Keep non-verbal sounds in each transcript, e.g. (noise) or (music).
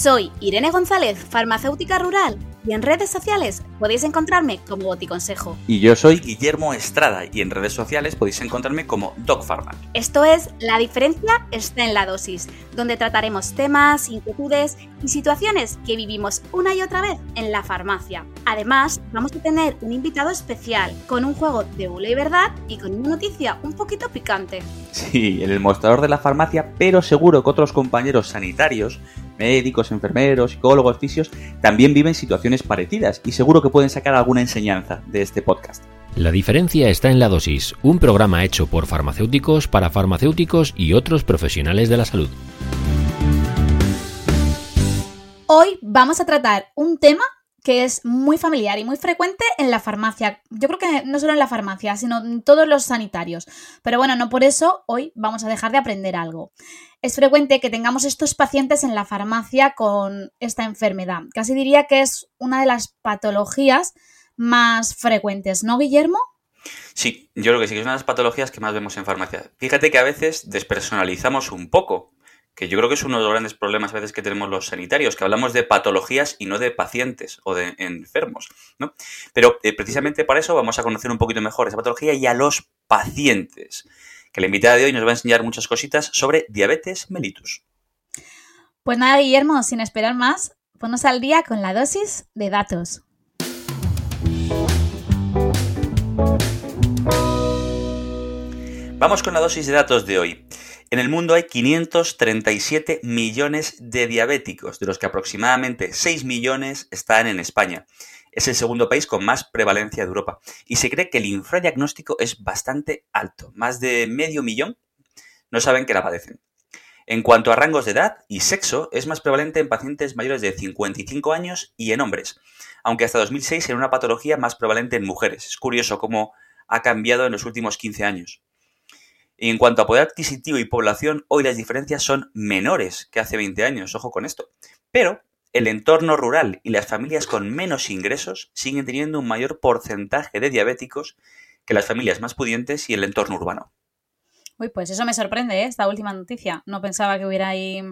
Soy Irene González, farmacéutica rural, y en redes sociales podéis encontrarme como Boticonsejo. Y yo soy Guillermo Estrada, y en redes sociales podéis encontrarme como DocPharma. Esto es La diferencia está en la dosis, donde trataremos temas, inquietudes y situaciones que vivimos una y otra vez en la farmacia. Además, vamos a tener un invitado especial, con un juego de bula y verdad y con una noticia un poquito picante. Sí, en el mostrador de la farmacia, pero seguro que otros compañeros sanitarios médicos, enfermeros, psicólogos, fisios, también viven situaciones parecidas y seguro que pueden sacar alguna enseñanza de este podcast. La diferencia está en la dosis, un programa hecho por farmacéuticos para farmacéuticos y otros profesionales de la salud. Hoy vamos a tratar un tema que es muy familiar y muy frecuente en la farmacia. Yo creo que no solo en la farmacia, sino en todos los sanitarios. Pero bueno, no por eso hoy vamos a dejar de aprender algo. Es frecuente que tengamos estos pacientes en la farmacia con esta enfermedad. Casi diría que es una de las patologías más frecuentes, ¿no, Guillermo? Sí, yo creo que sí, que es una de las patologías que más vemos en farmacia. Fíjate que a veces despersonalizamos un poco que yo creo que es uno de los grandes problemas a veces que tenemos los sanitarios, que hablamos de patologías y no de pacientes o de enfermos, ¿no? Pero eh, precisamente para eso vamos a conocer un poquito mejor esa patología y a los pacientes, que la invitada de hoy nos va a enseñar muchas cositas sobre diabetes mellitus. Pues nada, Guillermo, sin esperar más, ponnos al día con la dosis de datos. Vamos con la dosis de datos de hoy. En el mundo hay 537 millones de diabéticos, de los que aproximadamente 6 millones están en España. Es el segundo país con más prevalencia de Europa. Y se cree que el infradiagnóstico es bastante alto. Más de medio millón no saben que la padecen. En cuanto a rangos de edad y sexo, es más prevalente en pacientes mayores de 55 años y en hombres, aunque hasta 2006 era una patología más prevalente en mujeres. Es curioso cómo ha cambiado en los últimos 15 años. Y en cuanto a poder adquisitivo y población, hoy las diferencias son menores que hace 20 años, ojo con esto. Pero el entorno rural y las familias con menos ingresos siguen teniendo un mayor porcentaje de diabéticos que las familias más pudientes y el entorno urbano. Uy, pues eso me sorprende, ¿eh? esta última noticia. No pensaba que hubiera ahí...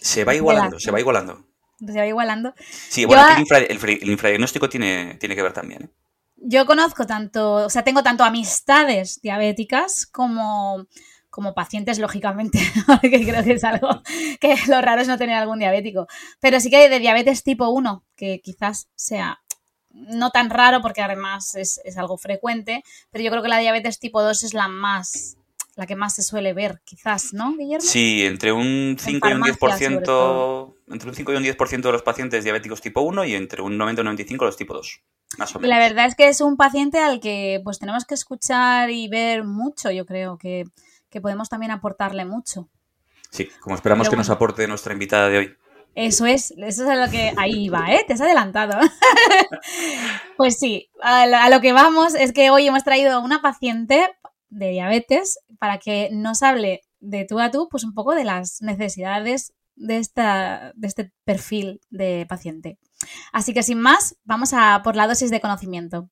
Se va igualando, se va igualando. Se va igualando. Sí, bueno, el, infradiagnóstico tiene, tiene que ver también. ¿eh? Yo conozco tanto, o sea, tengo tanto amistades diabéticas como, como pacientes, lógicamente, (laughs) porque creo que es algo que lo raro es no tener algún diabético. Pero sí que hay de diabetes tipo 1, que quizás sea no tan raro porque además es, es, algo frecuente, pero yo creo que la diabetes tipo 2 es la más la que más se suele ver, quizás, ¿no, Guillermo? Sí, entre un 5 y un 10%, entre un 5 y un 10% de los pacientes diabéticos tipo 1 y entre un 90 y un 95 los tipo 2. La verdad es que es un paciente al que pues tenemos que escuchar y ver mucho, yo creo que, podemos también aportarle mucho. Sí, como esperamos que nos aporte nuestra invitada de hoy. Eso es, eso es lo que ahí va, ¿eh? Te has adelantado. (laughs) pues sí, a, lo que vamos es que hoy hemos traído a una paciente de diabetes para que nos hable de tú a tú, pues un poco de las necesidades de, esta, de este perfil de paciente. Así que sin más, vamos a por la dosis de conocimiento.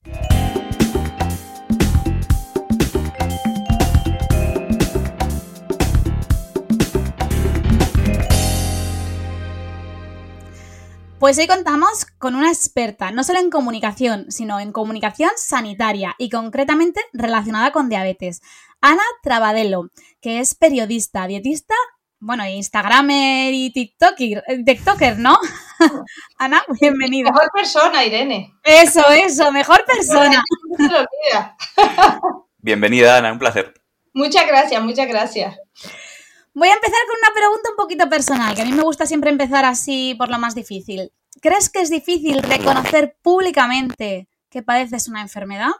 Pues hoy contamos con una experta, no solo en comunicación, sino en comunicación sanitaria y concretamente relacionada con diabetes. Ana Trabadelo, que es periodista, dietista bueno, Instagramer y TikToker, eh, TikToker, ¿no? (laughs) Ana, bienvenida. Mejor persona, Irene. Eso, eso, mejor persona. (laughs) bienvenida, Ana, un placer. Muchas gracias, muchas gracias. Voy a empezar con una pregunta un poquito personal, que a mí me gusta siempre empezar así por lo más difícil. ¿Crees que es difícil reconocer públicamente que padeces una enfermedad?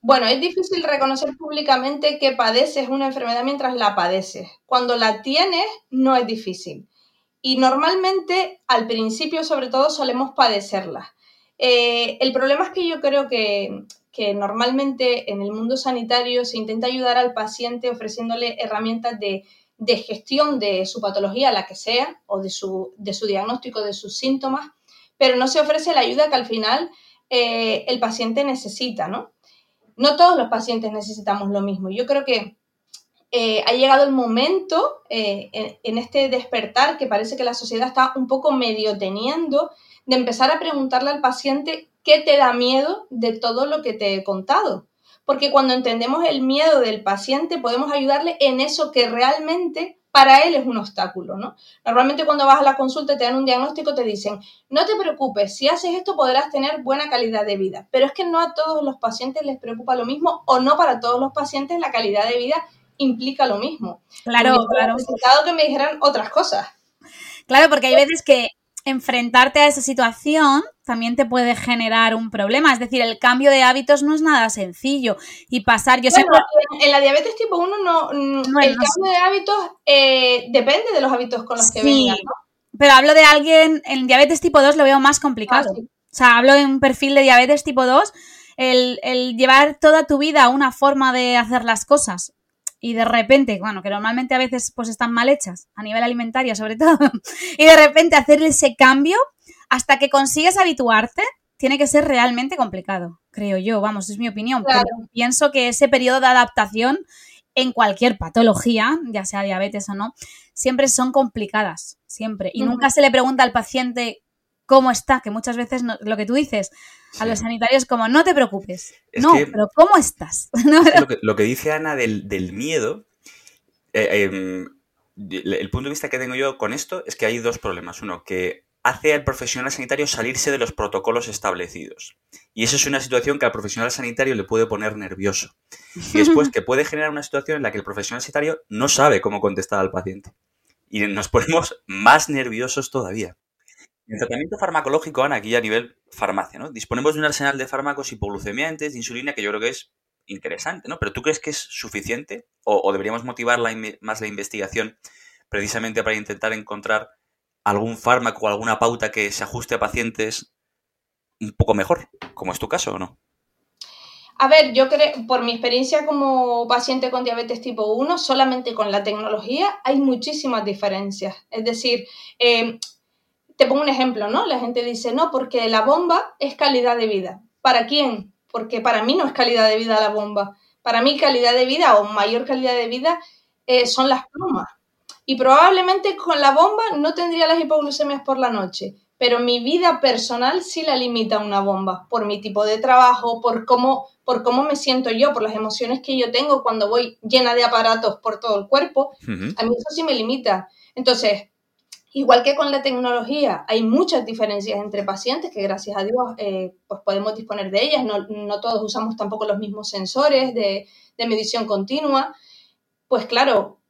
Bueno, es difícil reconocer públicamente que padeces una enfermedad mientras la padeces. Cuando la tienes, no es difícil. Y normalmente, al principio, sobre todo, solemos padecerla. Eh, el problema es que yo creo que, normalmente en el mundo sanitario se intenta ayudar al paciente ofreciéndole herramientas de, gestión de su patología, la que sea, o de su, diagnóstico, de sus síntomas, pero no se ofrece la ayuda que al final eh, el paciente necesita, ¿no? No todos los pacientes necesitamos lo mismo. Yo creo que eh, ha llegado el momento en, en, este despertar que parece que la sociedad está un poco medio teniendo de empezar a preguntarle al paciente qué te da miedo de todo lo que te he contado. Porque cuando entendemos el miedo del paciente, podemos ayudarle en eso que realmente para él es un obstáculo, ¿no? Normalmente cuando vas a la consulta y te dan un diagnóstico, te dicen, no te preocupes, si haces esto podrás tener buena calidad de vida. Pero es que no a todos los pacientes les preocupa lo mismo o no para todos los pacientes la calidad de vida implica lo mismo. Claro, claro. necesitado que me dijeran otras cosas. Claro, porque hay veces que enfrentarte a esa situación también te puede generar un problema. Es decir, el cambio de hábitos no es nada sencillo. Y pasar, yo bueno, En la diabetes tipo 1 no, mm, el cambio de hábitos eh, depende de los hábitos con los que vengas, ¿no? Pero hablo de alguien, en diabetes tipo 2 lo veo más complicado. Ah, o sea, hablo de un perfil de diabetes tipo 2, el, el llevar toda tu vida una forma de hacer las cosas y de repente, bueno, que normalmente a veces pues están mal hechas, a nivel alimentario sobre todo, (laughs) y de repente hacer ese cambio hasta que consigues habituarte, tiene que ser realmente complicado, creo yo, vamos, es mi opinión. Pero pienso que ese periodo de adaptación en cualquier patología, ya sea diabetes o no, siempre son complicadas, siempre. Y nunca se le pregunta al paciente cómo está, que muchas veces lo que tú dices a los sanitarios como no te preocupes. no, pero ¿cómo estás? (laughs) lo, que, dice Ana del, miedo, eh, em, el punto de vista que tengo yo con esto es que hay dos problemas. Uno, que hace al profesional sanitario salirse de los protocolos establecidos. Y eso es una situación que al profesional sanitario le puede poner nervioso. Y después (laughs) que puede generar una situación en la que el profesional sanitario no sabe cómo contestar al paciente. Y nos ponemos más nerviosos todavía. En tratamiento farmacológico, Ana, aquí a nivel farmacia, ¿no? Disponemos de un arsenal de fármacos hipoglucemiantes, de insulina, que yo creo que es interesante, ¿no? Pero ¿tú crees que es suficiente? ¿O, deberíamos motivar más la investigación precisamente para intentar encontrar algún fármaco o alguna pauta que se ajuste a pacientes un poco mejor, como es tu caso o no? A ver, yo creo, por mi experiencia como paciente con diabetes tipo 1, solamente con la tecnología hay muchísimas diferencias. Es decir, eh, te pongo un ejemplo, ¿no? La gente dice, no, porque la bomba es calidad de vida. ¿Para quién? Porque para mí no es calidad de vida la bomba. Para mí calidad de vida o mayor calidad de vida eh, son las plumas. Y probablemente con la bomba no tendría las hipoglucemias por la noche, pero mi vida personal sí la limita una bomba, por mi tipo de trabajo, por cómo, por cómo me siento yo, por las emociones que yo tengo cuando voy llena de aparatos por todo el cuerpo. A mí eso sí me limita. Entonces, Igual que con la tecnología, hay muchas diferencias entre pacientes que gracias a Dios eh, pues podemos disponer de ellas. No, todos usamos tampoco los mismos sensores de, medición continua. Pues claro,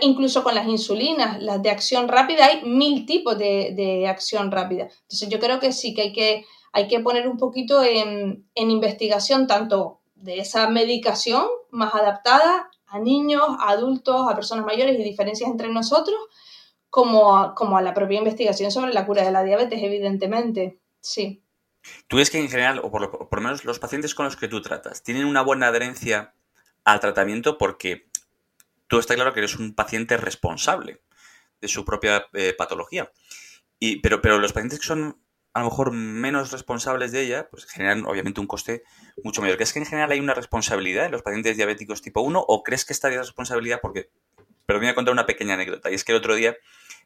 incluso con las insulinas, las de acción rápida, hay mil tipos de, acción rápida. Entonces yo creo que sí que hay que, hay que poner un poquito en, en investigación tanto de esa medicación más adaptada a niños, a adultos, a personas mayores y diferencias entre nosotros, como a, como a la propia investigación sobre la cura de la diabetes, evidentemente. Sí. ¿Tú ves que en general, o por, lo menos los pacientes con los que tú tratas, tienen una buena adherencia al tratamiento porque tú está claro que eres un paciente responsable de su propia eh, patología? Y, pero, pero los pacientes que son a lo mejor menos responsables de ella, pues generan obviamente un coste mucho mayor. ¿Crees que en general hay una responsabilidad en los pacientes diabéticos tipo 1 o crees que esta responsabilidad, porque, pero voy a contar una pequeña anécdota, y es que el otro día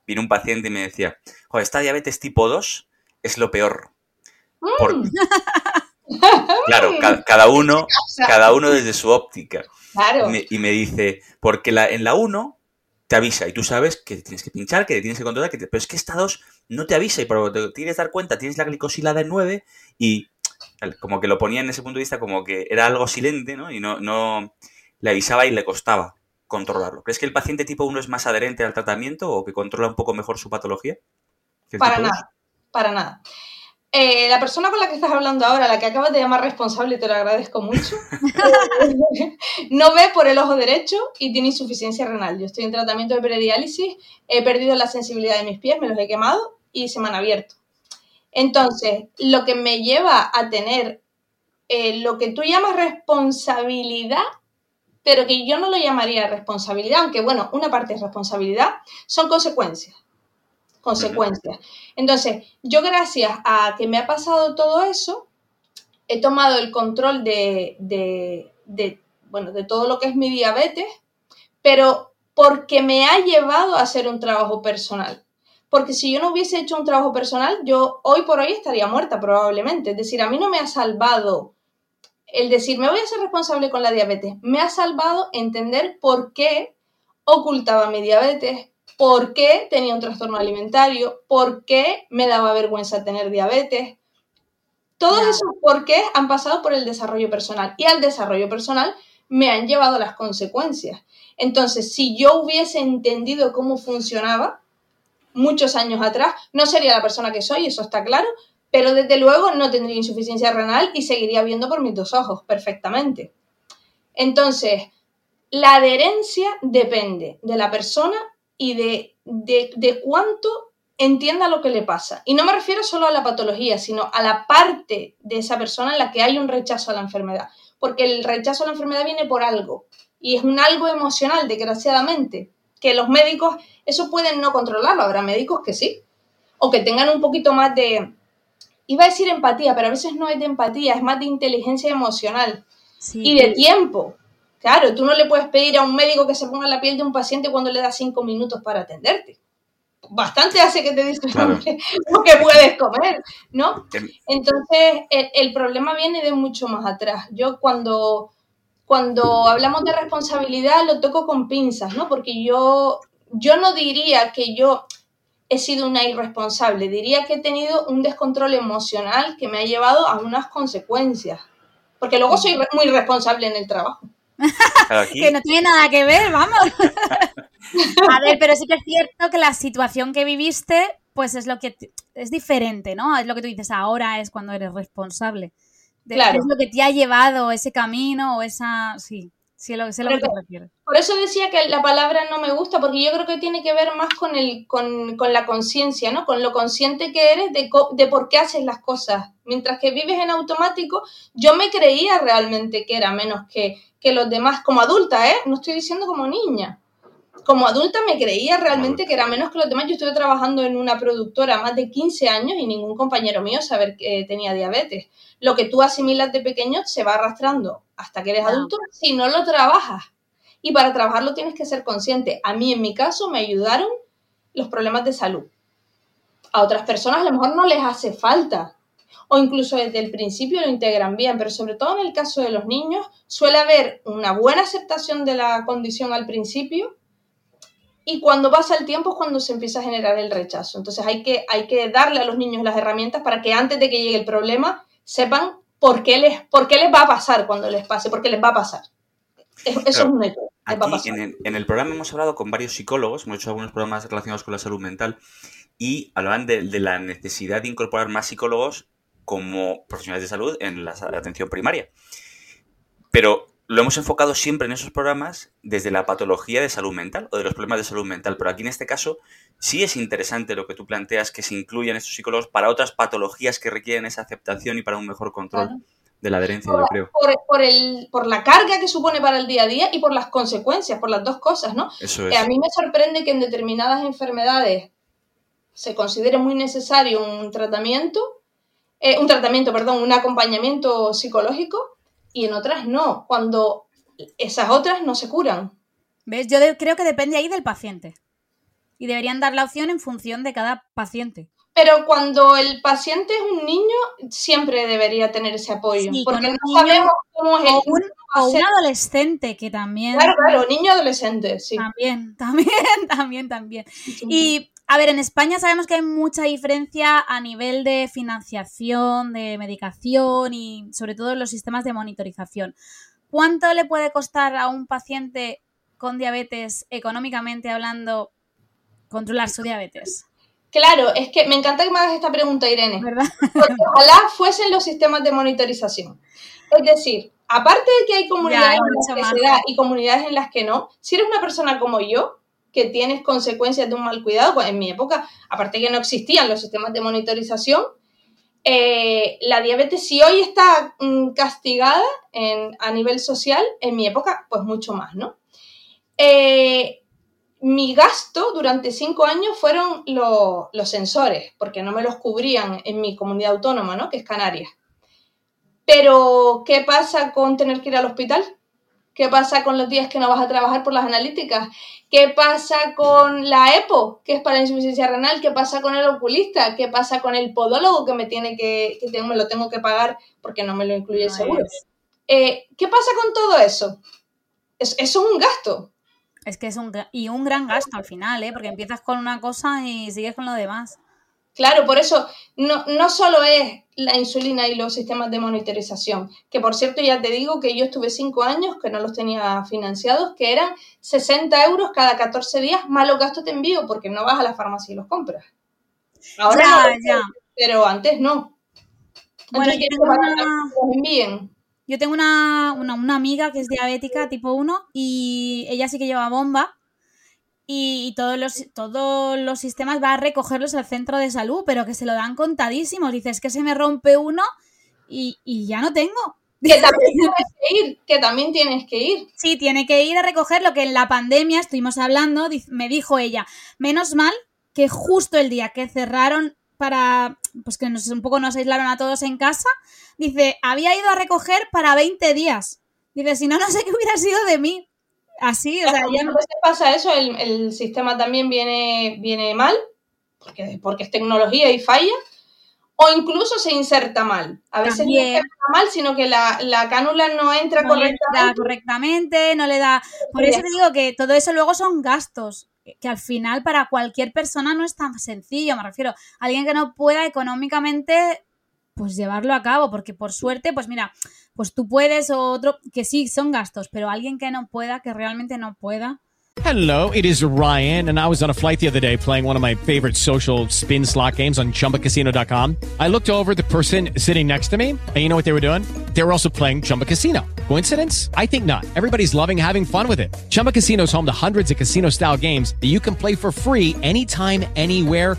vino un paciente y me decía, joder, esta diabetes tipo 2 es lo peor. Mm. (laughs) claro, cada uno, (laughs) cada uno desde su óptica. Y me, dice, porque la, en la 1 te avisa y tú sabes que tienes que pinchar, que tienes que controlar, que pero es que esta 2 no te avisa y por te tienes que dar cuenta, tienes la glicosilada en 9 y como que lo ponía en ese punto de vista como que era algo silente, ¿no? Y no, no le avisaba y le costaba controlarlo. ¿Crees que el paciente tipo 1 es más adherente al tratamiento o que controla un poco mejor su patología? Para nada, para nada. eh, la persona con la que estás hablando ahora, la que acabas de llamar responsable, te lo agradezco mucho, (laughs) no ve por el ojo derecho y tiene insuficiencia renal. Yo estoy en tratamiento de prediálisis, he perdido la sensibilidad de mis pies, me los he quemado y se me han abierto. Entonces, lo que me lleva a tener eh, lo que tú llamas responsabilidad, pero que yo no lo llamaría responsabilidad, aunque bueno, una parte es responsabilidad, son consecuencias consecuencias. Entonces, yo gracias a que me ha pasado todo eso, he tomado el control de, de, bueno, de todo lo que es mi diabetes, pero porque me ha llevado a hacer un trabajo personal. Porque si yo no hubiese hecho un trabajo personal, yo hoy por hoy estaría muerta probablemente. Es decir, a mí no me ha salvado el decir, me voy a ser responsable con la diabetes. Me ha salvado entender por qué ocultaba mi diabetes, por qué tenía un trastorno alimentario, por qué me daba vergüenza tener diabetes. Todos esos por qué han pasado por el desarrollo personal y al desarrollo personal me han llevado las consecuencias. Entonces, si yo hubiese entendido cómo funcionaba muchos años atrás, no sería la persona que soy, eso está claro, pero desde luego no tendría insuficiencia renal y seguiría viendo por mis dos ojos perfectamente. Entonces, la adherencia depende de la persona y de, de, cuánto entienda lo que le pasa. Y no me refiero solo a la patología, sino a la parte de esa persona en la que hay un rechazo a la enfermedad. Porque el rechazo a la enfermedad viene por algo. Y es un algo emocional, desgraciadamente. Que los médicos, eso pueden no controlarlo. Habrá médicos que sí. O que tengan un poquito más de, iba a decir empatía, pero a veces no es de empatía, es más de inteligencia emocional y de tiempo. Claro, tú no le puedes pedir a un médico que se ponga la piel de un paciente cuando le da cinco minutos para atenderte. Bastante hace que te diga (laughs) lo que puedes comer, ¿no? Em. Entonces, el, problema viene de mucho más atrás. Yo cuando, cuando hablamos de responsabilidad lo toco con pinzas, ¿no? Porque yo, yo no diría que yo he sido una irresponsable, diría que he tenido un descontrol emocional que me ha llevado a unas consecuencias. Porque luego soy muy responsable en el trabajo (laughs) que no tiene nada que ver, vamos. (laughs) a ver, pero sí que es cierto que la situación que viviste, pues es lo que es diferente, ¿no? Es lo que tú dices ahora, es cuando eres responsable. claro. Es lo que te ha llevado ese camino o esa. Sí. Sí, lo, sé lo que te refieres. Por eso decía que la palabra no me gusta, porque yo creo que tiene que ver más con, el, con, con la conciencia, ¿no? Con lo consciente que eres de, de por qué haces las cosas. Mientras que vives en automático, yo me creía realmente que era menos que, que los demás, como adulta, ¿eh? No estoy diciendo como niña. Como adulta me creía realmente que era menos que los demás. Yo estuve trabajando en una productora más de 15 años y ningún compañero mío sabía que tenía diabetes. Lo que tú asimilas de pequeño se va arrastrando hasta que eres adulto si no lo trabajas. Y para trabajarlo tienes que ser consciente. A mí, en mi caso, me ayudaron los problemas de salud. A otras personas a lo mejor no les hace falta o incluso desde el principio lo integran bien, pero sobre todo en el caso de los niños suele haber una buena aceptación de la condición al principio y cuando pasa el tiempo es cuando se empieza a generar el rechazo. Entonces hay que, hay que darle a los niños las herramientas para que antes de que llegue el problema sepan por qué les, por qué les va a pasar cuando les pase, porque les va a pasar. Eso es un hecho. Aquí en el, programa hemos hablado con varios psicólogos, hemos hecho algunos programas relacionados con la salud mental y hablaban de, de la necesidad de incorporar más psicólogos como profesionales de salud en la atención primaria. Pero lo hemos enfocado siempre en esos programas desde la patología de salud mental o de los problemas de salud mental. Pero aquí en este caso sí es interesante lo que tú planteas, que se incluyan estos psicólogos para otras patologías que requieren esa aceptación y para un mejor control de la adherencia, por, yo creo. Por, el, por la carga que supone para el día a día y por las consecuencias, por las dos cosas, ¿no? Eso es. a mí me sorprende que en determinadas enfermedades se considere muy necesario un tratamiento eh, un tratamiento, perdón, un acompañamiento psicológico y en otras no, cuando esas otras no se curan. ¿Ves? Yo creo que depende ahí del paciente. Y deberían dar la opción en función de cada paciente. Pero cuando el paciente es un niño, siempre debería tener ese apoyo. porque no sabemos cómo es el o un, o un adolescente que también. Claro, claro, niño adolescente, sí. También, (laughs) también, también, también. Y a ver, en España sabemos que hay mucha diferencia a nivel de financiación, de medicación y sobre todo en los sistemas de monitorización. ¿Cuánto le puede costar a un paciente con diabetes, económicamente hablando, controlar su diabetes? Claro, es que me encanta que me hagas esta pregunta, Irene. ¿Verdad? Porque ojalá fuesen los sistemas de monitorización. Es decir, aparte de que hay comunidades Ya, en las que se da y comunidades en las que no, si eres una persona como yo, que tienes consecuencias de un mal cuidado, pues en mi época, aparte que no existían los sistemas de monitorización, eh, la diabetes si hoy está mm, castigada a nivel social, en mi época, pues mucho más, ¿no? Eh, mi gasto durante cinco años fueron lo- los sensores, porque no me los cubrían en mi comunidad autónoma, ¿no? Que es Canarias. Pero, ¿qué pasa con tener que ir al hospital? ¿Qué pasa con los días que no vas a trabajar por las analíticas? ¿Qué pasa con la EPO, que es para la insuficiencia renal? ¿Qué pasa con el oculista? ¿Qué pasa con el podólogo que me tiene que, que tengo- me lo tengo que pagar porque no me lo incluye el seguro? Eh, ¿Qué pasa con todo eso? Es- eso es un gasto. Es que es un, y un gran gasto al final, ¿eh? Porque empiezas con una cosa y sigues con lo demás. Claro, por eso no, no solo es la insulina y los sistemas de monitorización, que por cierto ya te digo que yo estuve cinco años que no los tenía financiados, que eran 60 euros cada 14 días más los gastos de envío, porque no vas a la farmacia y los compras. Ahora ya, no, ya. pero antes no. Bueno, Entonces, yo ¿qué tengo una-. Yo tengo una, una, una amiga que es diabética tipo 1 y ella sí que lleva bomba y, y todos, los, todos los sistemas va a recogerlos al centro de salud, pero que se lo dan contadísimos. Dices que se me rompe uno y, y ya no tengo. Que también tienes que ir, que también tienes que ir. Sí, tiene que ir a recoger lo que en la pandemia estuvimos hablando, me dijo ella. Menos mal que justo el día que cerraron para, pues que nos, un poco nos aislaron a todos en casa, dice, había ido a recoger para 20 días. Dice, si no, no sé qué hubiera sido de mí. Así, o sea, ya no- Muchas veces pasa eso, el, el sistema también viene, viene mal, porque, porque es tecnología y falla, o incluso se inserta mal. A veces También. no se inserta mal, sino que la, la cánula no entra no le da correctamente. correctamente, no le da... Por eso te digo que todo eso luego son gastos, que al final para cualquier persona no es tan sencillo, me refiero, alguien que no pueda económicamente pues llevarlo a cabo, porque por suerte, pues mira, pues tú puedes o otro, que sí, son gastos, pero alguien que no pueda, que realmente no pueda, Hello, it is Ryan, and I was on a flight the other day playing one of my favorite social spin slot games on chumbacasino.com. I looked over the person sitting next to me, and you know what they were doing? They were also playing Chumba Casino. Coincidence? I think not. Everybody's loving having fun with it. Chumba Casino is home to hundreds of casino style games that you can play for free anytime, anywhere,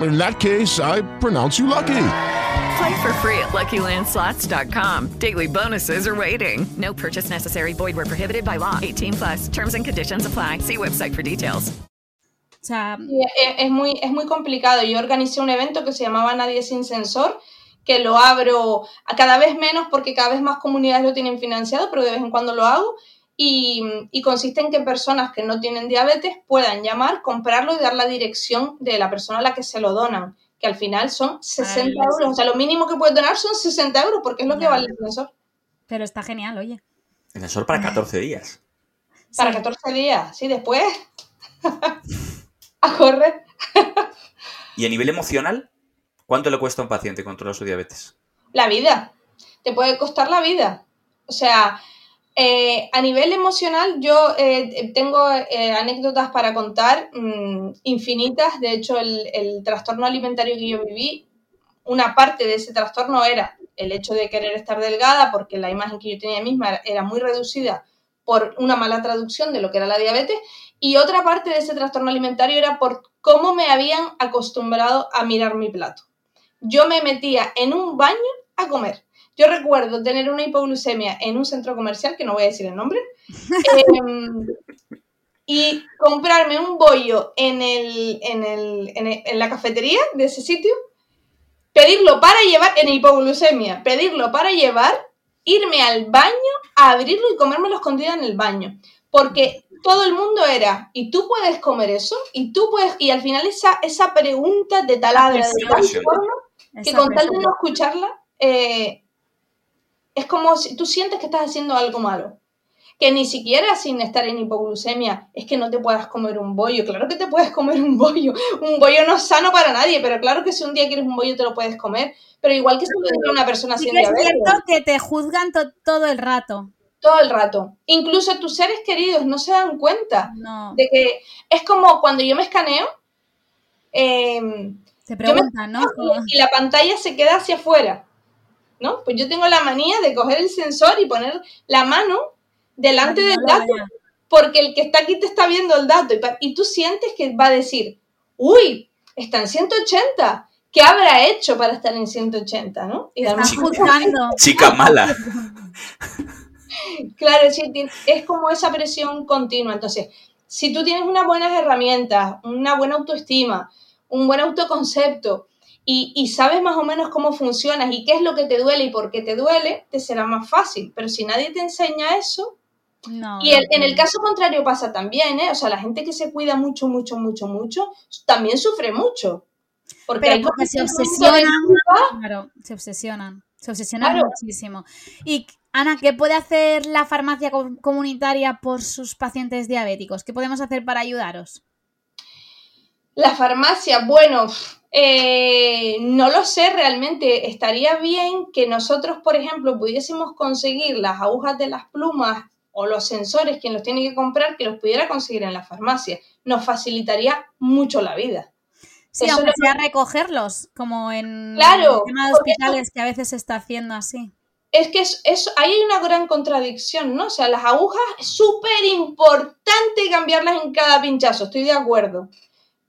In that case, I pronounce you lucky. Play for free at LuckyLandSlots.com. Daily bonuses are waiting. No purchase necessary. Void where prohibited by law. 18 plus. Terms and conditions apply. See website for details. o sea, Y es, es muy, es muy complicado. Yo organicé un evento que se llamaba Nadie sin sensor, que lo abro a cada vez menos porque cada vez más comunidades lo tienen financiado, pero de vez en cuando lo hago. Y, y consiste en que personas que no tienen diabetes puedan llamar, comprarlo y dar la dirección de la persona a la que se lo donan, que al final son 60 Vale, euros. O sea, lo mínimo que puedes donar son 60 euros porque es lo que vale el sensor. pero está genial, oye. El sensor para 14 días. Para Sí. 14 días. Sí, después (laughs) a correr. Y a nivel emocional, ¿cuánto le cuesta a un paciente controlar su diabetes? la vida. Te puede costar la vida. O sea, eh, a nivel emocional, yo eh, tengo eh, anécdotas para contar mm, infinitas. De hecho, el, trastorno alimentario que yo viví, una parte de ese trastorno era el hecho de querer estar delgada, porque la imagen que yo tenía misma era muy reducida por una mala traducción de lo que era la diabetes, y otra parte de ese trastorno alimentario era por cómo me habían acostumbrado a mirar mi plato. Yo me metía en un baño a comer. Yo recuerdo tener una hipoglucemia en un centro comercial, que no voy a decir el nombre, (laughs) em, y comprarme un bollo en, el, en, el- en el- en la cafetería de ese sitio, pedirlo para llevar, en hipoglucemia, pedirlo para llevar, irme al baño, a abrirlo y comérmelo escondida en el baño. porque todo el mundo era, ¿y tú puedes comer eso? ¿Y tú puedes? Y al final esa, esa pregunta de taladra de tal forma que con tal de no escucharla, eh, es como si tú sientes que estás haciendo algo malo. Que ni siquiera sin estar en hipoglucemia es que no te puedas comer un bollo. Claro que te puedes comer un bollo. Un bollo no es sano para nadie, pero claro que si un día quieres un bollo te lo puedes comer. Pero igual que si lo una persona sin es diabetes. cierto que te juzgan to- todo el rato. Todo el rato. Incluso tus seres queridos no se dan cuenta No. de que es como cuando yo me escaneo. Te me preguntan, ¿no? y la pantalla se queda hacia afuera. ¿No? Pues yo tengo la manía de coger el sensor y poner la mano delante del dato. Porque el que está aquí te está viendo el dato. Y, tú sientes que va a decir, uy, está en 180. ¿Qué habrá hecho para estar en 180? ¿no? Y además-. (laughs) Chica mala. (laughs) Claro, es como esa presión continua. Entonces, si tú tienes unas buenas herramientas, una buena autoestima, un buen autoconcepto y, y sabes más o menos cómo funcionas y qué es lo que te duele y por qué te duele, te será más fácil. Pero si nadie te enseña eso, No, y no, en el caso contrario pasa también, ¿eh? O sea, la gente que se cuida mucho, mucho, mucho, mucho, también sufre mucho. Porque Pero hay porque se obsesionan. Claro, se obsesionan. Se obsesionan Claro. muchísimo. Y, Ana, ¿qué puede hacer la farmacia com- comunitaria por sus pacientes diabéticos? ¿Qué podemos hacer para ayudaros? La farmacia, bueno, eh, no lo sé realmente. Estaría bien que nosotros, por ejemplo, pudiésemos conseguir las agujas de las plumas o los sensores, quien los tiene que comprar, que los pudiera conseguir en la farmacia. Nos facilitaría mucho la vida. Sí, Eso aunque lo- sea recogerlos, como en Claro, el tema de hospitales, que a veces se está haciendo así. Es que es, es- ahí hay una gran contradicción, ¿no? O sea, las agujas es súper importante cambiarlas en cada pinchazo, estoy de acuerdo.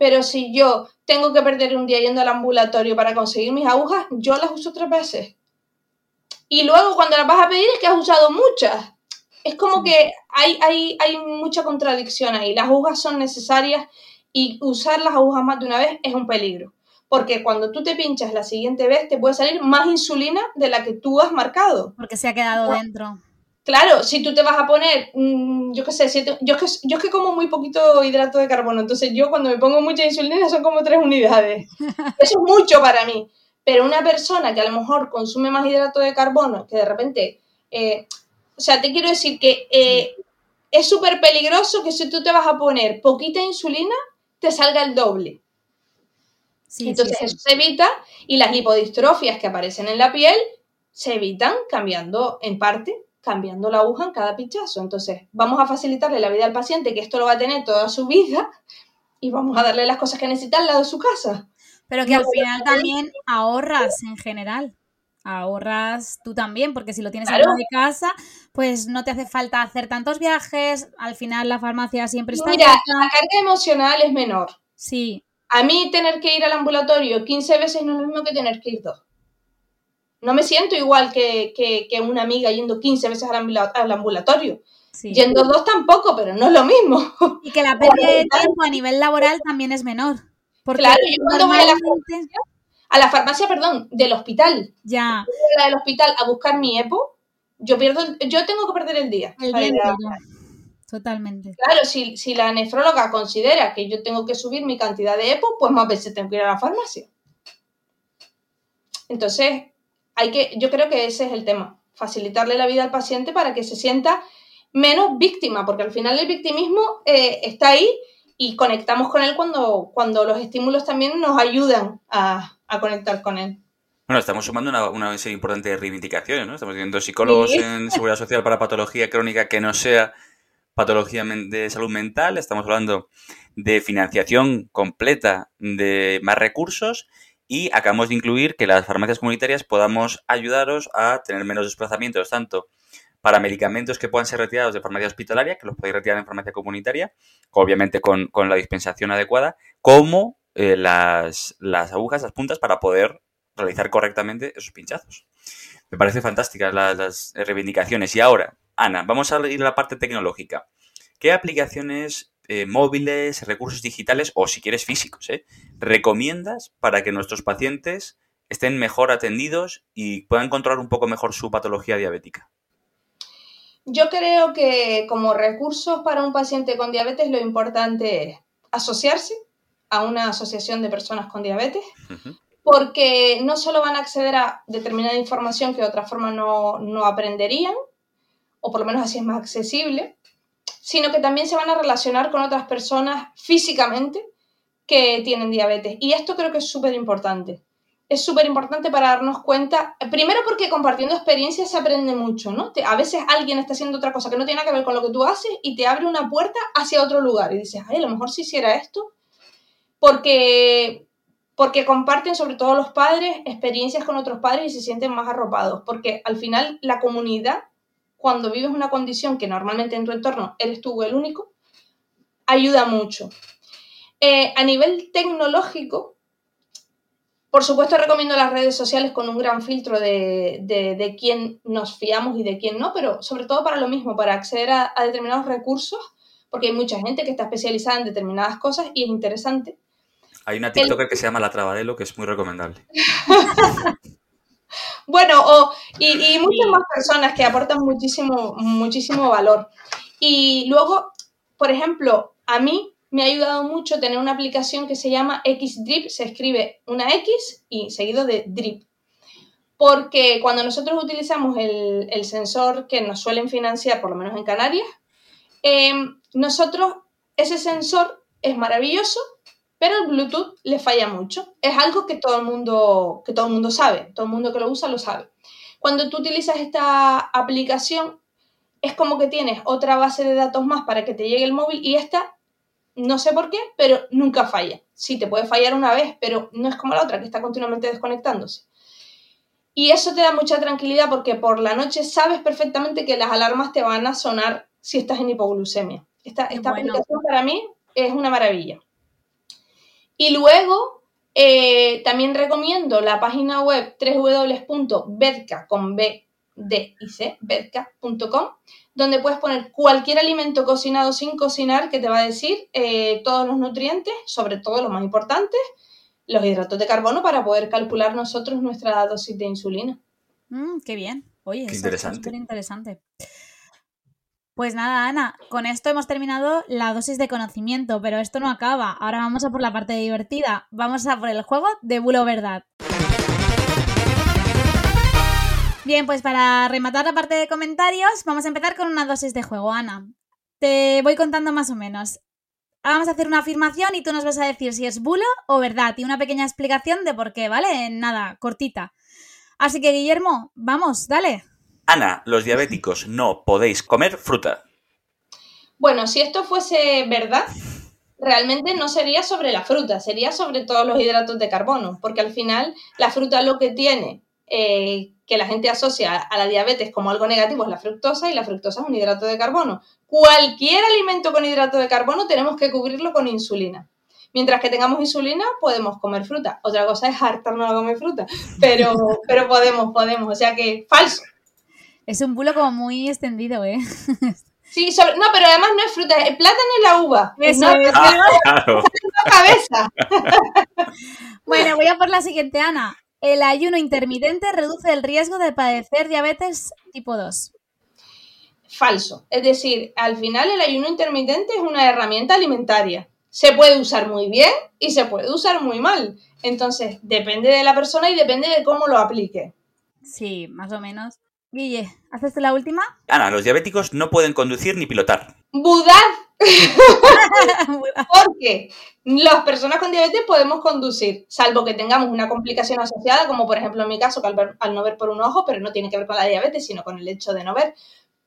Pero si yo tengo que perder un día yendo al ambulatorio para conseguir mis agujas, yo las uso tres veces. Y luego cuando las vas a pedir es que has usado muchas. Es como que hay, hay, hay mucha contradicción ahí. Las agujas son necesarias y usar las agujas más de una vez es un peligro. Porque cuando tú te pinchas la siguiente vez te puede salir más insulina de la que tú has marcado. Porque se ha quedado dentro. Claro, si tú te vas a poner, mm, yo qué sé, siete- yo, es que, yo es que como muy poquito hidrato de carbono, entonces yo cuando me pongo mucha insulina son como tres unidades. (laughs) Eso es mucho para mí. Pero una persona que a lo mejor consume más hidrato de carbono, que de repente, eh, o sea, te quiero decir que eh, es súper peligroso que si tú te vas a poner poquita insulina, te salga el doble. Sí, Entonces sí, sí. eso se evita y las lipodistrofias que aparecen en la piel se evitan cambiando, en parte, cambiando la aguja en cada pinchazo. Entonces vamos a facilitarle la vida al paciente, que esto lo va a tener toda su vida, y vamos a darle las cosas que necesita al lado de su casa. Pero que No, al final también ahorras en general. Ahorras tú también, porque si lo tienes Claro. al lado de casa, pues no te hace falta hacer tantos viajes. Al final la farmacia siempre está Mira, la carga emocional es menor. Sí, A mí tener que ir al ambulatorio 15 veces no es lo mismo que tener que ir dos. No me siento igual que, que- que una amiga yendo 15 veces al, ambula- al ambulatorio. sí. Yendo dos tampoco, pero no es lo mismo. Y que la pérdida de tiempo a nivel laboral también es menor. Porque Claro, yo cuando voy a la normalmente- A la farmacia, perdón, del hospital. Ya, la del hospital a buscar mi EPO, yo pierdo, yo tengo que perder el día. el día a- entero. Totalmente. Claro, si, si la nefróloga considera que yo tengo que subir mi cantidad de EPO, pues más veces tengo que ir a la farmacia. Entonces, hay que, yo creo que ese es el tema, facilitarle la vida al paciente para que se sienta menos víctima, porque al final el victimismo eh, está ahí y conectamos con él cuando, cuando los estímulos también nos ayudan a, a conectar con él. Bueno, estamos sumando una, una serie importante de reivindicaciones, ¿no? Estamos teniendo psicólogos Sí. en seguridad social para patología crónica que no sea patología de salud mental. Estamos hablando de financiación completa de más recursos y acabamos de incluir que las farmacias comunitarias podamos ayudaros a tener menos desplazamientos, tanto para medicamentos que puedan ser retirados de farmacia hospitalaria, que los podéis retirar en farmacia comunitaria, obviamente con, con la dispensación adecuada, como eh, las, las agujas, las puntas, para poder realizar correctamente esos pinchazos. Me parece fantásticas las, las reivindicaciones. Y ahora, Ana, vamos a ir a la parte tecnológica. ¿Qué aplicaciones eh, móviles, recursos digitales o si quieres físicos, eh, recomiendas para que nuestros pacientes estén mejor atendidos y puedan controlar un poco mejor su patología diabética? Yo creo que como recursos para un paciente con diabetes lo importante es asociarse a una asociación de personas con diabetes, porque no solo van a acceder a determinada información que de otra forma no, no aprenderían, o por lo menos así es más accesible, sino que también se van a relacionar con otras personas físicamente que tienen diabetes. Y esto creo que es súper importante. Es súper importante para darnos cuenta, primero porque compartiendo experiencias se aprende mucho, ¿no? a veces alguien está haciendo otra cosa que no tiene nada que ver con lo que tú haces y te abre una puerta hacia otro lugar y dices, ay, a lo mejor si hiciera esto, porque, porque comparten, sobre todo los padres, experiencias con otros padres y se sienten más arropados, porque al final la comunidad, cuando vives una condición que normalmente en tu entorno eres tú el único, ayuda mucho. Eh, a nivel tecnológico, por supuesto recomiendo las redes sociales con un gran filtro de, de, quién nos fiamos y de quién no, pero sobre todo para lo mismo, para acceder a, determinados recursos, porque hay mucha gente que está especializada en determinadas cosas y es interesante. Hay una TikToker que se llama La Trabadelo que es muy recomendable. (laughs) bueno, y, y, muchas más personas que aportan muchísimo, muchísimo valor. Y luego, por ejemplo, a mí me ha ayudado mucho tener una aplicación que se llama Xdrip, se escribe una X y seguido de Drip. Porque cuando nosotros utilizamos el, sensor que nos suelen financiar, por lo menos en Canarias, em, nosotros, ese sensor es maravilloso, pero el Bluetooth le falla mucho. Es algo que todo el mundo, que todo el mundo sabe, todo el mundo que lo usa lo sabe. Cuando tú utilizas esta aplicación, es como que tienes otra base de datos más para que te llegue el móvil y esta no sé por qué, pero nunca falla. Sí, te puede fallar una vez, pero no es como la otra, que está continuamente desconectándose. Y eso te da mucha tranquilidad porque por la noche sabes perfectamente que las alarmas te van a sonar si estás en hipoglucemia. Esta, esta aplicación para mí es una maravilla. Y luego eh, también recomiendo la página web www.bedca con B, D y C, bedca.com, donde puedes poner cualquier alimento cocinado sin cocinar que te va a decir eh, todos los nutrientes, sobre todo los más importantes, los hidratos de carbono para poder calcular nosotros nuestra dosis de insulina. Mm, qué bien. Oye, qué interesante. Es interesante. Pues nada, Ana, con esto hemos terminado la dosis de conocimiento, pero esto no acaba. Ahora vamos a por la parte divertida. Vamos a por el juego de bulo verdad. Bien, pues para rematar la parte de comentarios, vamos a empezar con una dosis de juego, Ana. Te voy contando más o menos. Vamos a hacer una afirmación y tú nos vas a decir si es bulo o verdad y una pequeña explicación de por qué, ¿vale? Nada, cortita. Así que, Guillermo, vamos, dale. Ana, los diabéticos no podéis comer fruta. Bueno, si esto fuese verdad, realmente no sería sobre la fruta, sería sobre todos los hidratos de carbono, porque al final la fruta lo que tiene eh, que la gente asocia a la diabetes como algo negativo es la fructosa y la fructosa es un hidrato de carbono. Cualquier alimento con hidrato de carbono tenemos que cubrirlo con insulina. Mientras que tengamos insulina, podemos comer fruta. Otra cosa es hartarnos a comer fruta, pero, pero podemos, podemos. O sea que falso. Es un bulo como muy extendido, ¿eh? (laughs) Sí, no, pero además no es fruta, el plátano es la uva. Eso es, cabeza. (laughs) bueno, voy a por la siguiente, Ana. El ayuno intermitente reduce el riesgo de padecer diabetes tipo 2. Falso. Es decir, al final el ayuno intermitente es una herramienta alimentaria. Se puede usar muy bien y se puede usar muy mal. Entonces, depende de la persona y depende de cómo lo aplique. Sí, más o menos. Guille, ¿haces la última? Ana, los diabéticos no pueden conducir ni pilotar. ¡Budad! (laughs) Porque las personas con diabetes podemos conducir, salvo que tengamos una complicación asociada, como por ejemplo en mi caso, que al, no ver por un ojo, pero no tiene que ver con la diabetes, sino con el hecho de no ver.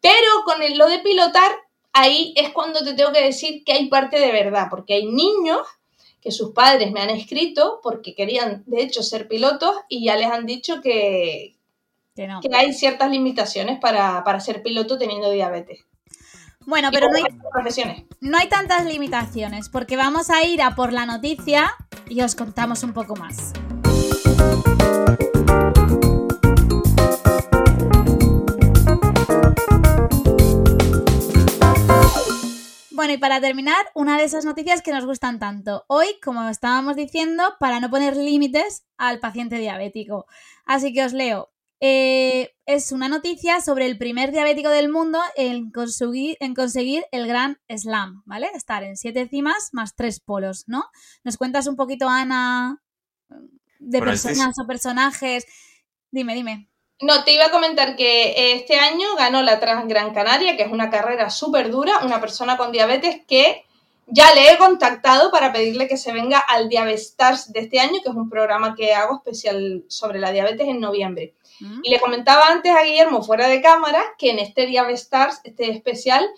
Pero con lo de pilotar, ahí es cuando te tengo que decir que hay parte de verdad, porque hay niños que sus padres me han escrito porque querían, de hecho, ser pilotos y ya les han dicho que, que, hay ciertas limitaciones para, para ser piloto teniendo diabetes. Bueno, pero no hay, no hay tantas limitaciones, porque vamos a ir a por la noticia y os contamos un poco más. Bueno, y para terminar, una de esas noticias que nos gustan tanto. Hoy, como estábamos diciendo, para no poner límites al paciente diabético. Así que os leo. Eh, es una noticia sobre el primer diabético del mundo en conseguir, en conseguir el gran slam, ¿vale? Estar en siete cimas más tres polos, ¿no? ¿Nos cuentas un poquito, Ana, de este personas o personajes? Dime, dime. No, te iba a comentar que este año ganó la Trans Gran Canaria, que es una carrera súper dura, una persona con diabetes que ya le he contactado para pedirle que se venga al Diabestars de este año, que es un programa que hago especial sobre la diabetes en noviembre. Y le comentaba antes a Guillermo fuera de cámara que en este Diabestars, este especial,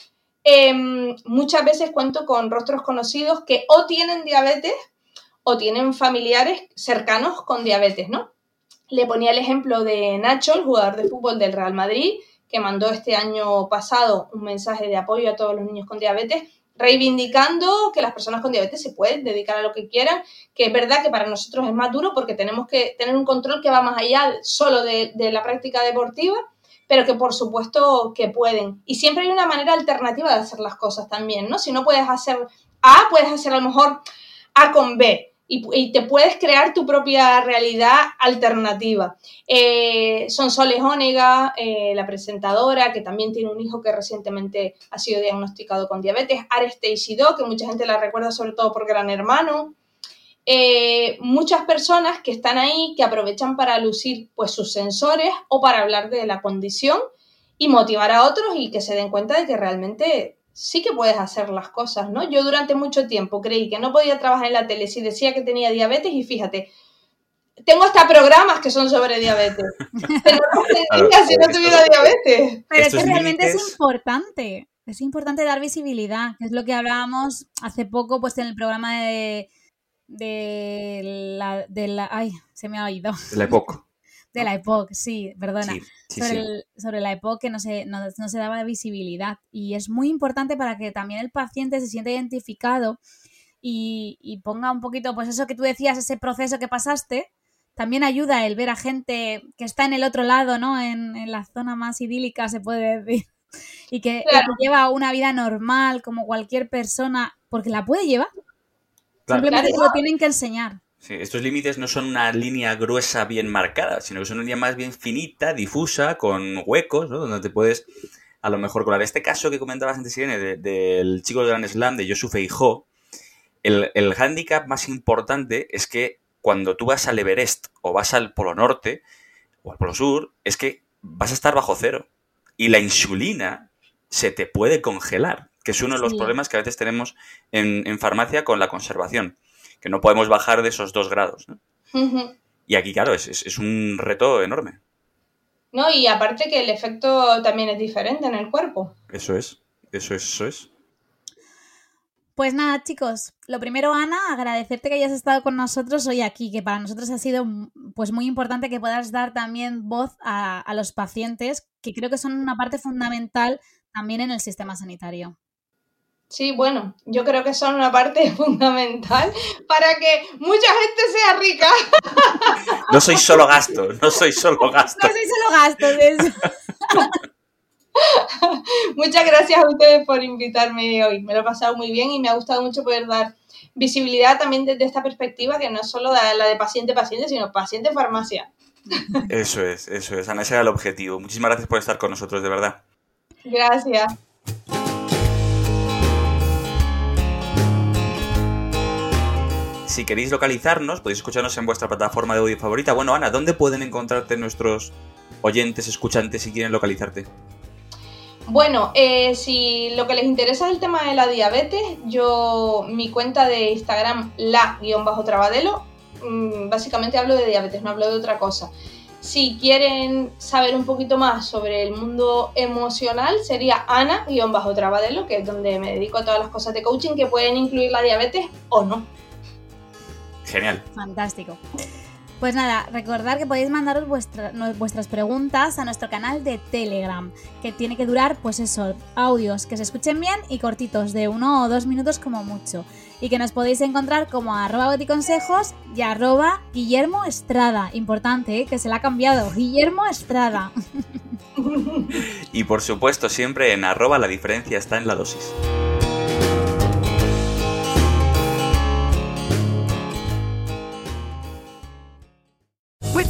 em, muchas veces cuento con rostros conocidos que o tienen diabetes o tienen familiares cercanos con diabetes, ¿no? Le ponía el ejemplo de Nacho, el jugador de fútbol del Real Madrid, que mandó este año pasado un mensaje de apoyo a todos los niños con diabetes, reivindicando que las personas con diabetes se pueden dedicar a lo que quieran, que es verdad que para nosotros es más duro porque tenemos que tener un control que va más allá solo de, la práctica deportiva, pero que por supuesto que pueden. Y siempre hay una manera alternativa de hacer las cosas también, ¿no? Si no puedes hacer A, puedes hacer a lo mejor A con B. Y, te puedes crear tu propia realidad alternativa. Eh, Sonsoles Ónega, eh, la presentadora, que también tiene un hijo que recientemente ha sido diagnosticado con diabetes. Ares Teixidó, que mucha gente la recuerda sobre todo por Gran Hermano. Eh, muchas personas que están ahí, que aprovechan para lucir pues, sus sensores o para hablar de la condición y motivar a otros y que se den cuenta de que realmente sí que puedes hacer las cosas, ¿no? Yo durante mucho tiempo creí que no podía trabajar en la tele si decía que tenía diabetes y fíjate, tengo hasta programas que son sobre diabetes. (laughs) Pero no tendría si no tuviera diabetes. Pero es que realmente es importante. Es importante dar visibilidad, que es lo que hablábamos hace poco pues en el programa de, de la, de la... Ay, se me ha oído. De la época. De la EPOC, sí, perdona. Sí, sí, sobre, sí. el- sobre la EPOC que no se, no, no se daba visibilidad. Y es muy importante para que también el paciente se sienta identificado y, y ponga un poquito, pues eso que tú decías, ese proceso que pasaste, también ayuda el ver a gente que está en el otro lado, ¿no? En, en la zona más idílica, se puede decir. (laughs) Y que, lleva una vida normal como cualquier persona, porque la puede llevar. Claro. Simplemente Claro. lo tienen que enseñar. Sí, estos límites no son una línea gruesa bien marcada, sino que son una línea más bien finita, difusa, con huecos, ¿no? Donde te puedes a lo mejor colar. Este caso que comentabas antes, Irene, de- del chico del Grand Slam, de Josu Feijó, el, el hándicap más importante es que cuando tú vas al Everest o vas al Polo Norte o al Polo Sur, es que vas a estar bajo cero. Y la insulina se te puede congelar, que es uno de los Sí. problemas que a veces tenemos en, en farmacia con la conservación, que no podemos bajar de esos dos grados. Y aquí, claro, es, es- es un reto enorme. ¿No? Y aparte que el efecto también es diferente en el cuerpo. Eso es, eso es, eso es. Pues nada, chicos, lo primero, Ana, agradecerte que hayas estado con nosotros hoy aquí, que para nosotros ha sido pues muy importante que puedas dar también voz a, a los pacientes, que creo que son una parte fundamental también en el sistema sanitario. Sí, bueno, yo creo que son una parte (laughs) fundamental para que mucha gente sea rica. (laughs) No soy solo gasto, no soy solo gasto. No soy solo gastos, es- (laughs) Muchas gracias a ustedes por invitarme hoy. Me lo he pasado muy bien y me ha gustado mucho poder dar visibilidad también desde esta perspectiva, que no es solo la la de paciente-paciente, sino paciente-farmacia. Eso es, eso es, Ana, ese era el objetivo. Muchísimas gracias por estar con nosotros, de verdad. Gracias. Si queréis localizarnos, podéis escucharnos en vuestra plataforma de audio favorita. Bueno, Ana, ¿dónde pueden encontrarte nuestros oyentes, escuchantes, si quieren localizarte? Bueno, eh, si lo que les interesa es el tema de la diabetes, yo, mi cuenta de Instagram, la-trabadelo, mm, básicamente hablo de diabetes, no hablo de otra cosa. Si quieren saber un poquito más sobre el mundo emocional, sería Ana-Trabadelo, que es donde me dedico a todas las cosas de coaching que pueden incluir la diabetes o no. Genial. Fantástico. Pues nada, recordad que podéis mandaros vuestra- no- vuestras preguntas a nuestro canal de Telegram, que tiene que durar, pues eso, audios que se escuchen bien y cortitos, de uno o dos minutos como mucho. Y que nos podéis encontrar como arroba boticonsejos y arroba Guillermo Estrada. Importante, ¿eh? que se la ha cambiado. Guillermo Estrada. (laughs) Y por supuesto, siempre en arroba la diferencia está en la dosis.